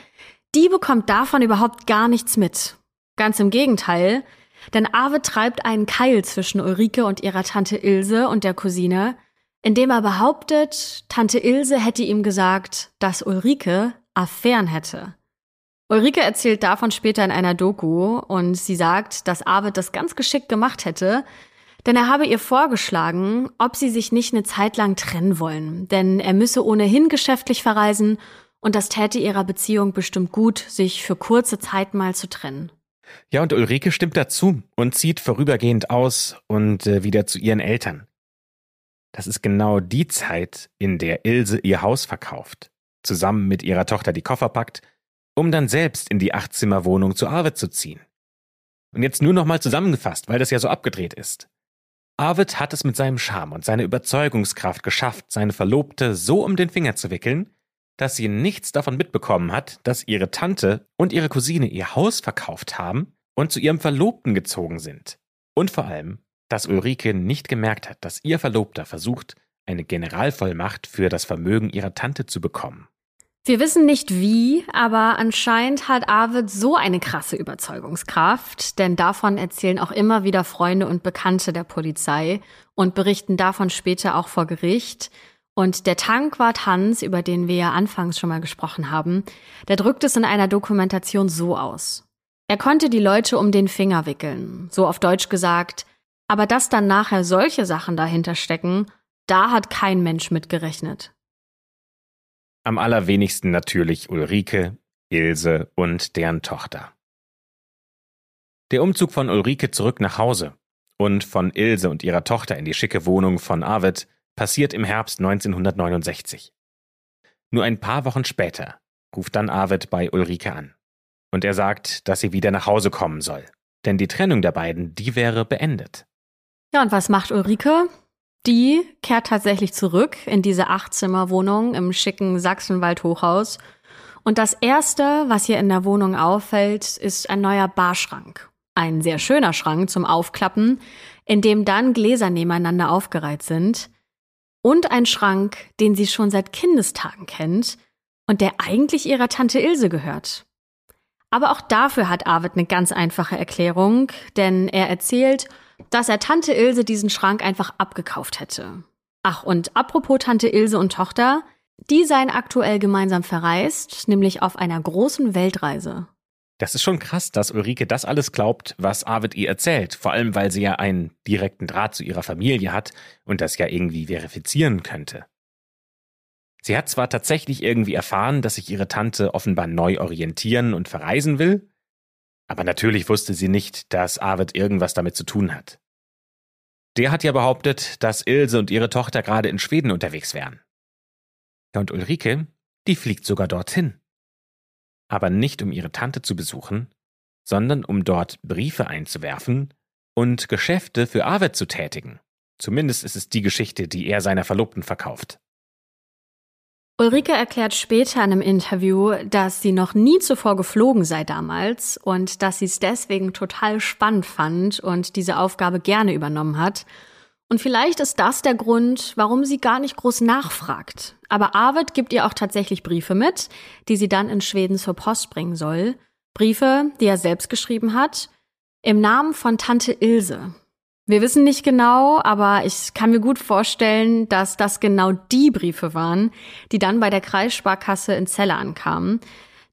die bekommt davon überhaupt gar nichts mit. Ganz im Gegenteil, denn Arvid treibt einen Keil zwischen Ulrike und ihrer Tante Ilse und der Cousine, indem er behauptet, Tante Ilse hätte ihm gesagt, dass Ulrike Affären hätte. Ulrike erzählt davon später in einer Doku und sie sagt, dass Arvid das ganz geschickt gemacht hätte, denn er habe ihr vorgeschlagen, ob sie sich nicht eine Zeit lang trennen wollen, denn er müsse ohnehin geschäftlich verreisen und das täte ihrer Beziehung bestimmt gut, sich für kurze Zeit mal zu trennen. Ja, und Ulrike stimmt dazu und zieht vorübergehend aus und äh, wieder zu ihren Eltern. Das ist genau die Zeit, in der Ilse ihr Haus verkauft, zusammen mit ihrer Tochter die Koffer packt, um dann selbst in die Achtzimmerwohnung zu Arvid zu ziehen. Und jetzt nur nochmal zusammengefasst, weil das ja so abgedreht ist. Arvid hat es mit seinem Charme und seiner Überzeugungskraft geschafft, seine Verlobte so um den Finger zu wickeln, dass sie nichts davon mitbekommen hat, dass ihre Tante und ihre Cousine ihr Haus verkauft haben und zu ihrem Verlobten gezogen sind. Und vor allem, dass Ulrike nicht gemerkt hat, dass ihr Verlobter versucht, eine Generalvollmacht für das Vermögen ihrer Tante zu bekommen. Wir wissen nicht wie, aber anscheinend hat Arvid so eine krasse Überzeugungskraft, denn davon erzählen auch immer wieder Freunde und Bekannte der Polizei und berichten davon später auch vor Gericht. Und der Tankwart Hans, über den wir ja anfangs schon mal gesprochen haben, der drückt es in einer Dokumentation so aus. Er konnte die Leute um den Finger wickeln, so auf Deutsch gesagt, aber dass dann nachher solche Sachen dahinter stecken, da hat kein Mensch mitgerechnet. Am allerwenigsten natürlich Ulrike, Ilse und deren Tochter. Der Umzug von Ulrike zurück nach Hause und von Ilse und ihrer Tochter in die schicke Wohnung von Arvid passiert im Herbst 1969. Nur ein paar Wochen später ruft dann Arvid bei Ulrike an. Und er sagt, dass sie wieder nach Hause kommen soll. Denn die Trennung der beiden, die wäre beendet. Ja, und was macht Ulrike? Die kehrt tatsächlich zurück in diese Achtzimmerwohnung im schicken Sachsenwald-Hochhaus. Und das erste, was ihr in der Wohnung auffällt, ist ein neuer Barschrank. Ein sehr schöner Schrank zum Aufklappen, in dem dann Gläser nebeneinander aufgereiht sind. Und ein Schrank, den sie schon seit Kindestagen kennt und der eigentlich ihrer Tante Ilse gehört. Aber auch dafür hat Arvid eine ganz einfache Erklärung, denn er erzählt, dass er Tante Ilse diesen Schrank einfach abgekauft hätte. Ach, und apropos Tante Ilse und Tochter, die seien aktuell gemeinsam verreist, nämlich auf einer großen Weltreise. Das ist schon krass, dass Ulrike das alles glaubt, was Arvid ihr erzählt, vor allem weil sie ja einen direkten Draht zu ihrer Familie hat und das ja irgendwie verifizieren könnte. Sie hat zwar tatsächlich irgendwie erfahren, dass sich ihre Tante offenbar neu orientieren und verreisen will, aber natürlich wusste sie nicht, dass Arvid irgendwas damit zu tun hat. Der hat ja behauptet, dass Ilse und ihre Tochter gerade in Schweden unterwegs wären. Und Ulrike, die fliegt sogar dorthin. Aber nicht um ihre Tante zu besuchen, sondern um dort Briefe einzuwerfen und Geschäfte für Arvid zu tätigen. Zumindest ist es die Geschichte, die er seiner Verlobten verkauft. Ulrike erklärt später in einem Interview, dass sie noch nie zuvor geflogen sei damals und dass sie es deswegen total spannend fand und diese Aufgabe gerne übernommen hat. Und vielleicht ist das der Grund, warum sie gar nicht groß nachfragt. Aber Arvid gibt ihr auch tatsächlich Briefe mit, die sie dann in Schweden zur Post bringen soll. Briefe, die er selbst geschrieben hat, im Namen von Tante Ilse. Wir wissen nicht genau, aber ich kann mir gut vorstellen, dass das genau die Briefe waren, die dann bei der Kreissparkasse in Celle ankamen.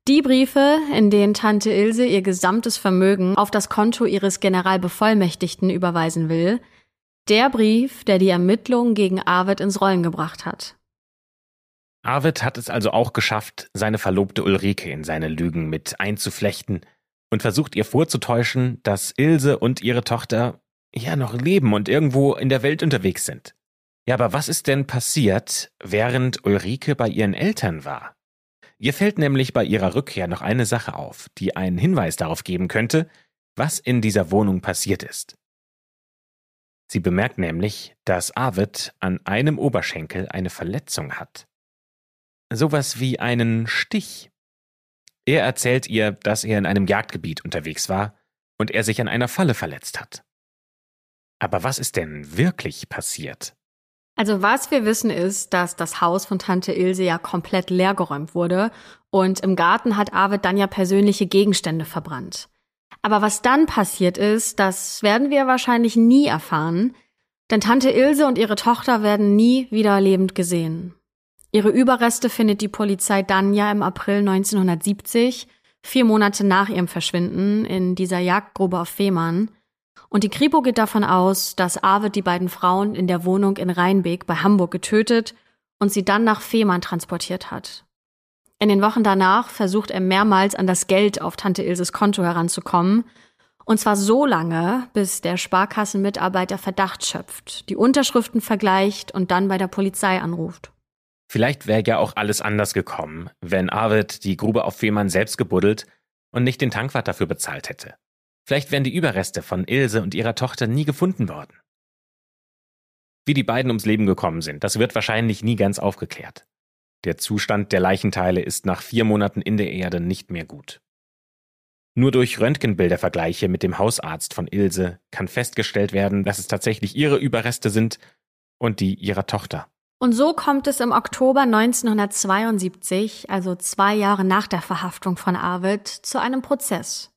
Die Briefe, in denen Tante Ilse ihr gesamtes Vermögen auf das Konto ihres Generalbevollmächtigten überweisen will. Der Brief, der die Ermittlungen gegen Arvid ins Rollen gebracht hat. Arvid hat es also auch geschafft, seine Verlobte Ulrike in seine Lügen mit einzuflechten und versucht ihr vorzutäuschen, dass Ilse und ihre Tochter ja noch leben und irgendwo in der Welt unterwegs sind. Ja, aber was ist denn passiert, während Ulrike bei ihren Eltern war? Ihr fällt nämlich bei ihrer Rückkehr noch eine Sache auf, die einen Hinweis darauf geben könnte, was in dieser Wohnung passiert ist. Sie bemerkt nämlich, dass Arvid an einem Oberschenkel eine Verletzung hat. Sowas wie einen Stich. Er erzählt ihr, dass er in einem Jagdgebiet unterwegs war und er sich an einer Falle verletzt hat. Aber was ist denn wirklich passiert? Also was wir wissen ist, dass das Haus von Tante Ilse ja komplett leergeräumt wurde und im Garten hat Arvid dann ja persönliche Gegenstände verbrannt. Aber was dann passiert ist, das werden wir wahrscheinlich nie erfahren, denn Tante Ilse und ihre Tochter werden nie wieder lebend gesehen. Ihre Überreste findet die Polizei dann ja im April 1970, vier Monate nach ihrem Verschwinden, in dieser Jagdgrube auf Fehmarn. Und die Kripo geht davon aus, dass Arvid die beiden Frauen in der Wohnung in Rheinbeek bei Hamburg getötet und sie dann nach Fehmarn transportiert hat. In den Wochen danach versucht er mehrmals an das Geld auf Tante Ilses Konto heranzukommen. Und zwar so lange, bis der Sparkassenmitarbeiter Verdacht schöpft, die Unterschriften vergleicht und dann bei der Polizei anruft. Vielleicht wäre ja auch alles anders gekommen, wenn Arvid die Grube auf Fehmarn selbst gebuddelt und nicht den Tankwart dafür bezahlt hätte. Vielleicht wären die Überreste von Ilse und ihrer Tochter nie gefunden worden. Wie die beiden ums Leben gekommen sind, das wird wahrscheinlich nie ganz aufgeklärt. Der Zustand der Leichenteile ist nach vier Monaten in der Erde nicht mehr gut. Nur durch Röntgenbildervergleiche mit dem Hausarzt von Ilse kann festgestellt werden, dass es tatsächlich ihre Überreste sind und die ihrer Tochter. Und so kommt es im Oktober 1972, also zwei Jahre nach der Verhaftung von Arvid, zu einem Prozess.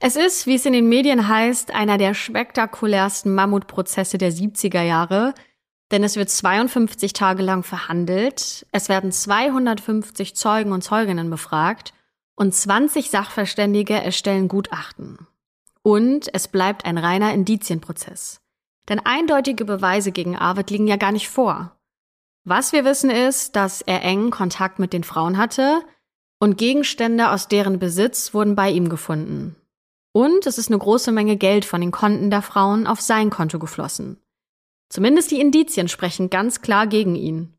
Es ist, wie es in den Medien heißt, einer der spektakulärsten Mammutprozesse der 70er Jahre, denn es wird 52 Tage lang verhandelt, es werden 250 Zeugen und Zeuginnen befragt und 20 Sachverständige erstellen Gutachten. Und es bleibt ein reiner Indizienprozess. Denn eindeutige Beweise gegen Arvid liegen ja gar nicht vor. Was wir wissen ist, dass er engen Kontakt mit den Frauen hatte und Gegenstände aus deren Besitz wurden bei ihm gefunden. Und es ist eine große Menge Geld von den Konten der Frauen auf sein Konto geflossen. Zumindest die Indizien sprechen ganz klar gegen ihn.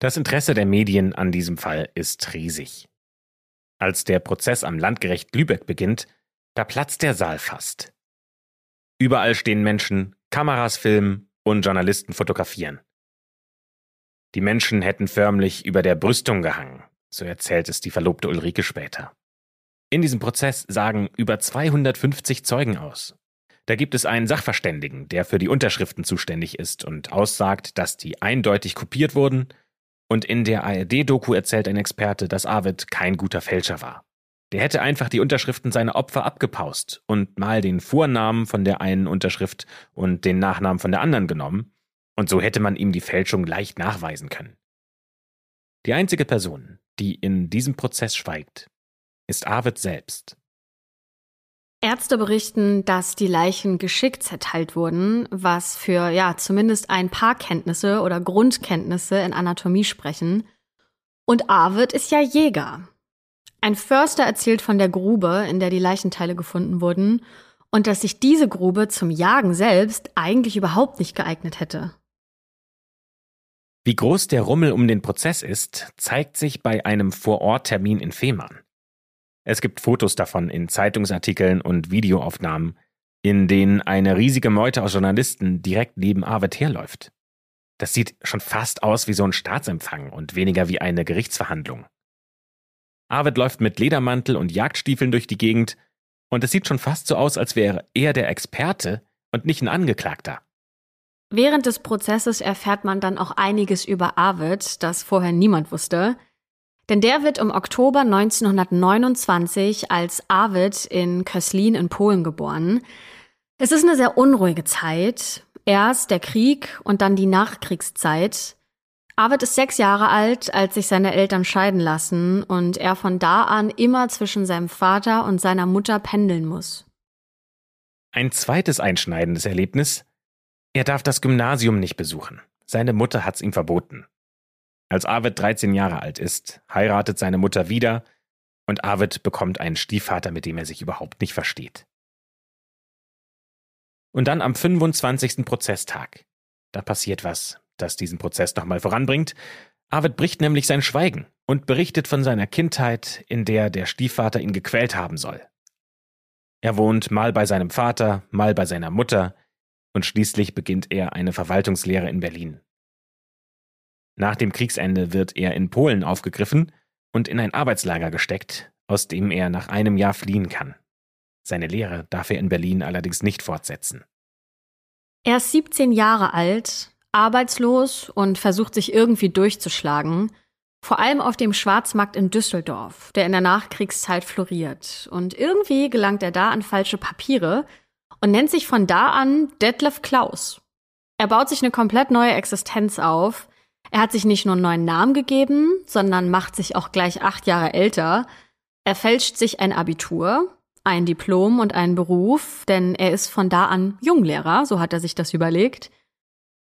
Das Interesse der Medien an diesem Fall ist riesig. Als der Prozess am Landgericht Lübeck beginnt, da platzt der Saal fast. Überall stehen Menschen, Kameras filmen und Journalisten fotografieren. Die Menschen hätten förmlich über der Brüstung gehangen, so erzählt es die Verlobte Ulrike später. In diesem Prozess sagen über 250 Zeugen aus. Da gibt es einen Sachverständigen, der für die Unterschriften zuständig ist und aussagt, dass die eindeutig kopiert wurden. Und in der ARD-Doku erzählt ein Experte, dass Arvid kein guter Fälscher war. Der hätte einfach die Unterschriften seiner Opfer abgepaust und mal den Vornamen von der einen Unterschrift und den Nachnamen von der anderen genommen. Und so hätte man ihm die Fälschung leicht nachweisen können. Die einzige Person, die in diesem Prozess schweigt, ist Arvid selbst. Ärzte berichten, dass die Leichen geschickt zerteilt wurden, was für ja zumindest ein paar Kenntnisse oder Grundkenntnisse in Anatomie sprechen. Und Arvid ist ja Jäger. Ein Förster erzählt von der Grube, in der die Leichenteile gefunden wurden, und dass sich diese Grube zum Jagen selbst eigentlich überhaupt nicht geeignet hätte. Wie groß der Rummel um den Prozess ist, zeigt sich bei einem Vororttermin in Fehmarn. Es gibt Fotos davon in Zeitungsartikeln und Videoaufnahmen, in denen eine riesige Meute aus Journalisten direkt neben Arvid herläuft. Das sieht schon fast aus wie so ein Staatsempfang und weniger wie eine Gerichtsverhandlung. Arvid läuft mit Ledermantel und Jagdstiefeln durch die Gegend und es sieht schon fast so aus, als wäre er der Experte und nicht ein Angeklagter. Während des Prozesses erfährt man dann auch einiges über Arvid, das vorher niemand wusste. Denn der wird im Oktober 1929 als Arvid in Köslin in Polen geboren. Es ist eine sehr unruhige Zeit. Erst der Krieg und dann die Nachkriegszeit. Arvid ist sechs Jahre alt, als sich seine Eltern scheiden lassen und er von da an immer zwischen seinem Vater und seiner Mutter pendeln muss. Ein zweites einschneidendes Erlebnis. Er darf das Gymnasium nicht besuchen. Seine Mutter hat's ihm verboten. Als Arvid 13 Jahre alt ist, heiratet seine Mutter wieder und Arvid bekommt einen Stiefvater, mit dem er sich überhaupt nicht versteht. Und dann am 25. Prozesstag. Da passiert was, das diesen Prozess nochmal voranbringt. Arvid bricht nämlich sein Schweigen und berichtet von seiner Kindheit, in der der Stiefvater ihn gequält haben soll. Er wohnt mal bei seinem Vater, mal bei seiner Mutter und schließlich beginnt er eine Verwaltungslehre in Berlin. Nach dem Kriegsende wird er in Polen aufgegriffen und in ein Arbeitslager gesteckt, aus dem er nach einem Jahr fliehen kann. Seine Lehre darf er in Berlin allerdings nicht fortsetzen. Er ist 17 Jahre alt, arbeitslos und versucht sich irgendwie durchzuschlagen, vor allem auf dem Schwarzmarkt in Düsseldorf, der in der Nachkriegszeit floriert. Und irgendwie gelangt er da an falsche Papiere und nennt sich von da an Detlef Klaus. Er baut sich eine komplett neue Existenz auf, er hat sich nicht nur einen neuen Namen gegeben, sondern macht sich auch gleich acht Jahre älter. Er fälscht sich ein Abitur, ein Diplom und einen Beruf, denn er ist von da an Junglehrer, so hat er sich das überlegt.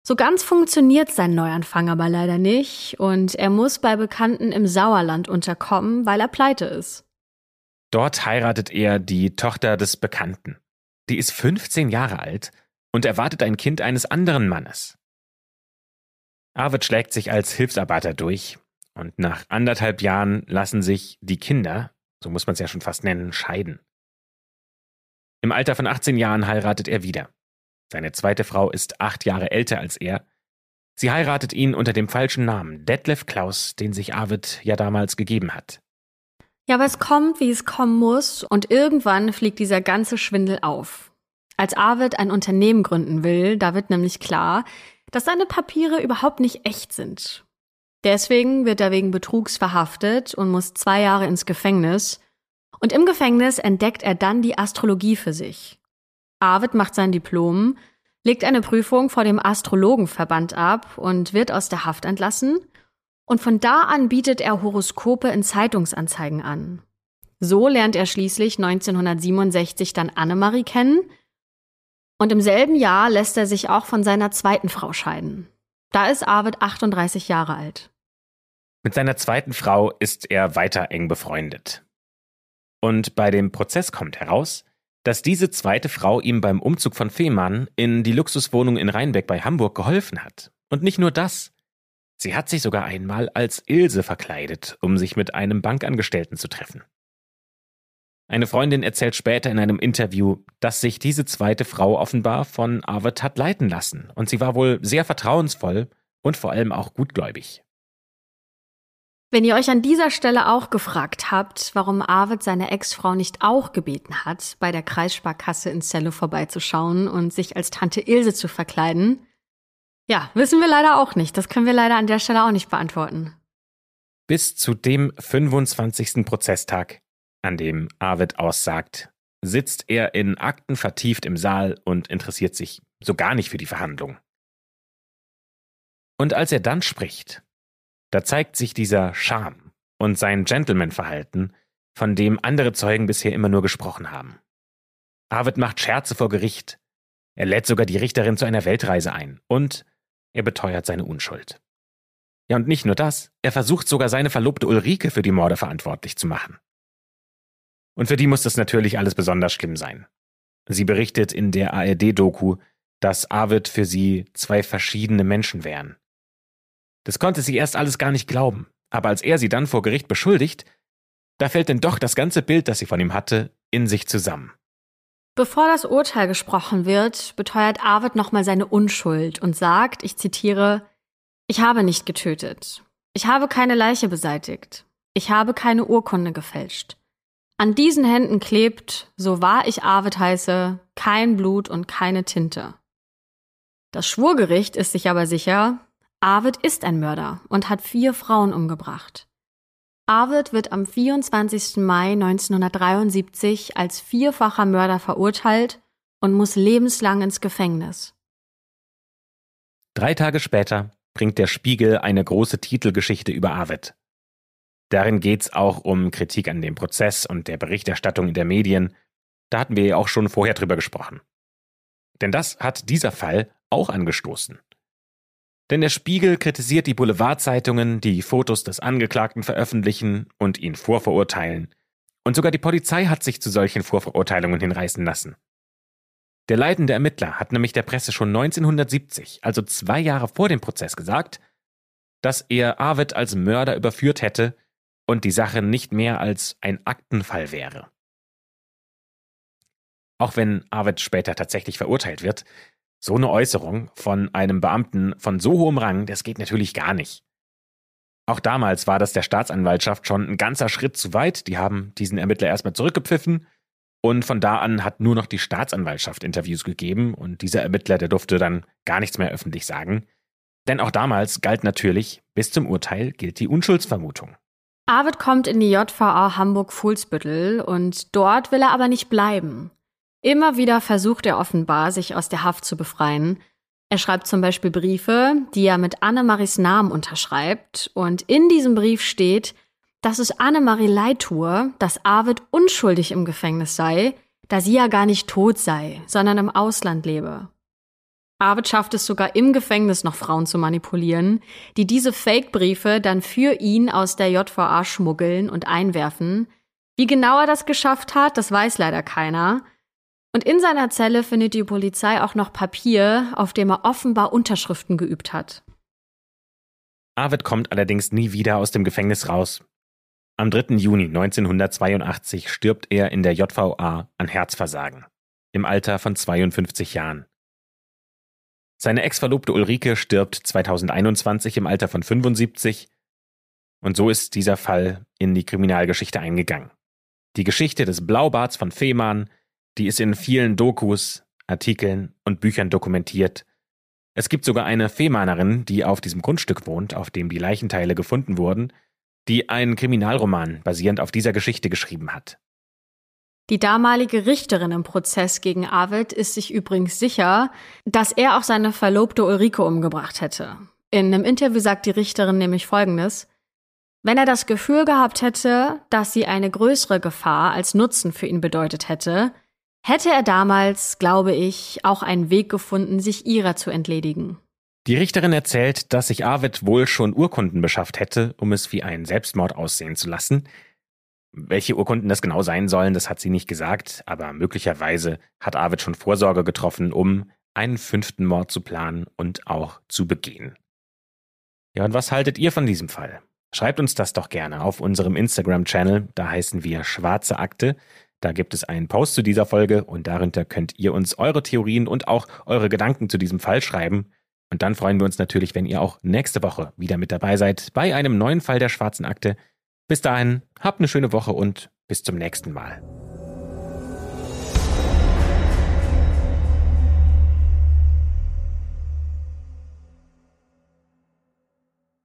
So ganz funktioniert sein Neuanfang aber leider nicht und er muss bei Bekannten im Sauerland unterkommen, weil er pleite ist. Dort heiratet er die Tochter des Bekannten. Die ist 15 Jahre alt und erwartet ein Kind eines anderen Mannes. Arvid schlägt sich als Hilfsarbeiter durch und nach anderthalb Jahren lassen sich die Kinder, so muss man es ja schon fast nennen, scheiden. Im Alter von 18 Jahren heiratet er wieder. Seine zweite Frau ist acht Jahre älter als er. Sie heiratet ihn unter dem falschen Namen, Detlef Klaus, den sich Arvid ja damals gegeben hat. Ja, aber es kommt, wie es kommen muss, und irgendwann fliegt dieser ganze Schwindel auf. Als Arvid ein Unternehmen gründen will, da wird nämlich klar, dass seine Papiere überhaupt nicht echt sind. Deswegen wird er wegen Betrugs verhaftet und muss zwei Jahre ins Gefängnis. Und im Gefängnis entdeckt er dann die Astrologie für sich. Arvid macht sein Diplom, legt eine Prüfung vor dem Astrologenverband ab und wird aus der Haft entlassen. Und von da an bietet er Horoskope in Zeitungsanzeigen an. So lernt er schließlich 1967 dann Annemarie kennen, und im selben Jahr lässt er sich auch von seiner zweiten Frau scheiden. Da ist Arvid 38 Jahre alt. Mit seiner zweiten Frau ist er weiter eng befreundet. Und bei dem Prozess kommt heraus, dass diese zweite Frau ihm beim Umzug von Fehmarn in die Luxuswohnung in Rheinbeck bei Hamburg geholfen hat. Und nicht nur das. Sie hat sich sogar einmal als Ilse verkleidet, um sich mit einem Bankangestellten zu treffen. Eine Freundin erzählt später in einem Interview, dass sich diese zweite Frau offenbar von Arvid hat leiten lassen und sie war wohl sehr vertrauensvoll und vor allem auch gutgläubig. Wenn ihr euch an dieser Stelle auch gefragt habt, warum Arvid seine Ex-Frau nicht auch gebeten hat, bei der Kreissparkasse in Cello vorbeizuschauen und sich als Tante Ilse zu verkleiden, ja, wissen wir leider auch nicht. Das können wir leider an der Stelle auch nicht beantworten. Bis zu dem 25. Prozesstag an dem Arvid aussagt, sitzt er in Akten vertieft im Saal und interessiert sich so gar nicht für die Verhandlung. Und als er dann spricht, da zeigt sich dieser Charme und sein Gentleman-Verhalten, von dem andere Zeugen bisher immer nur gesprochen haben. Arvid macht Scherze vor Gericht. Er lädt sogar die Richterin zu einer Weltreise ein. Und er beteuert seine Unschuld. Ja, und nicht nur das, er versucht sogar seine Verlobte Ulrike für die Morde verantwortlich zu machen. Und für die muss das natürlich alles besonders schlimm sein. Sie berichtet in der ARD-Doku, dass Arvid für sie zwei verschiedene Menschen wären. Das konnte sie erst alles gar nicht glauben, aber als er sie dann vor Gericht beschuldigt, da fällt denn doch das ganze Bild, das sie von ihm hatte, in sich zusammen. Bevor das Urteil gesprochen wird, beteuert Arvid nochmal seine Unschuld und sagt, ich zitiere, ich habe nicht getötet. Ich habe keine Leiche beseitigt. Ich habe keine Urkunde gefälscht. An diesen Händen klebt, so wahr ich Arvid heiße, kein Blut und keine Tinte. Das Schwurgericht ist sich aber sicher, Arvid ist ein Mörder und hat vier Frauen umgebracht. Arvid wird am 24. Mai 1973 als vierfacher Mörder verurteilt und muss lebenslang ins Gefängnis. Drei Tage später bringt der Spiegel eine große Titelgeschichte über Arvid. Darin geht's auch um Kritik an dem Prozess und der Berichterstattung in der Medien. Da hatten wir ja auch schon vorher drüber gesprochen. Denn das hat dieser Fall auch angestoßen. Denn der Spiegel kritisiert die Boulevardzeitungen, die Fotos des Angeklagten veröffentlichen und ihn vorverurteilen. Und sogar die Polizei hat sich zu solchen Vorverurteilungen hinreißen lassen. Der leitende Ermittler hat nämlich der Presse schon 1970, also zwei Jahre vor dem Prozess, gesagt, dass er Arvid als Mörder überführt hätte und die Sache nicht mehr als ein Aktenfall wäre. Auch wenn Arvid später tatsächlich verurteilt wird, so eine Äußerung von einem Beamten von so hohem Rang, das geht natürlich gar nicht. Auch damals war das der Staatsanwaltschaft schon ein ganzer Schritt zu weit. Die haben diesen Ermittler erstmal zurückgepfiffen und von da an hat nur noch die Staatsanwaltschaft Interviews gegeben und dieser Ermittler, der durfte dann gar nichts mehr öffentlich sagen. Denn auch damals galt natürlich, bis zum Urteil gilt die Unschuldsvermutung. Arvid kommt in die JVA Hamburg-Fuhlsbüttel und dort will er aber nicht bleiben. Immer wieder versucht er offenbar, sich aus der Haft zu befreien. Er schreibt zum Beispiel Briefe, die er mit Annemaries Namen unterschreibt und in diesem Brief steht, dass es Annemarie leid tue, dass Arvid unschuldig im Gefängnis sei, da sie ja gar nicht tot sei, sondern im Ausland lebe. Arvid schafft es sogar im Gefängnis noch Frauen zu manipulieren, die diese Fake-Briefe dann für ihn aus der JVA schmuggeln und einwerfen. Wie genau er das geschafft hat, das weiß leider keiner. Und in seiner Zelle findet die Polizei auch noch Papier, auf dem er offenbar Unterschriften geübt hat. Arvid kommt allerdings nie wieder aus dem Gefängnis raus. Am 3. Juni 1982 stirbt er in der JVA an Herzversagen, im Alter von 52 Jahren. Seine Ex-Verlobte Ulrike stirbt 2021 im Alter von 75 und so ist dieser Fall in die Kriminalgeschichte eingegangen. Die Geschichte des Blaubarts von Fehmarn, die ist in vielen Dokus, Artikeln und Büchern dokumentiert. Es gibt sogar eine Fehmarnerin, die auf diesem Grundstück wohnt, auf dem die Leichenteile gefunden wurden, die einen Kriminalroman basierend auf dieser Geschichte geschrieben hat. Die damalige Richterin im Prozess gegen Arvid ist sich übrigens sicher, dass er auch seine Verlobte Ulrike umgebracht hätte. In einem Interview sagt die Richterin nämlich Folgendes. Wenn er das Gefühl gehabt hätte, dass sie eine größere Gefahr als Nutzen für ihn bedeutet hätte, hätte er damals, glaube ich, auch einen Weg gefunden, sich ihrer zu entledigen. Die Richterin erzählt, dass sich Arvid wohl schon Urkunden beschafft hätte, um es wie ein Selbstmord aussehen zu lassen, welche Urkunden das genau sein sollen, das hat sie nicht gesagt, aber möglicherweise hat Arvid schon Vorsorge getroffen, um einen fünften Mord zu planen und auch zu begehen. Ja, und was haltet ihr von diesem Fall? Schreibt uns das doch gerne auf unserem Instagram-Channel, da heißen wir Schwarze Akte. Da gibt es einen Post zu dieser Folge und darunter könnt ihr uns eure Theorien und auch eure Gedanken zu diesem Fall schreiben. Und dann freuen wir uns natürlich, wenn ihr auch nächste Woche wieder mit dabei seid bei einem neuen Fall der Schwarzen Akte. Bis dahin, habt eine schöne Woche und bis zum nächsten Mal.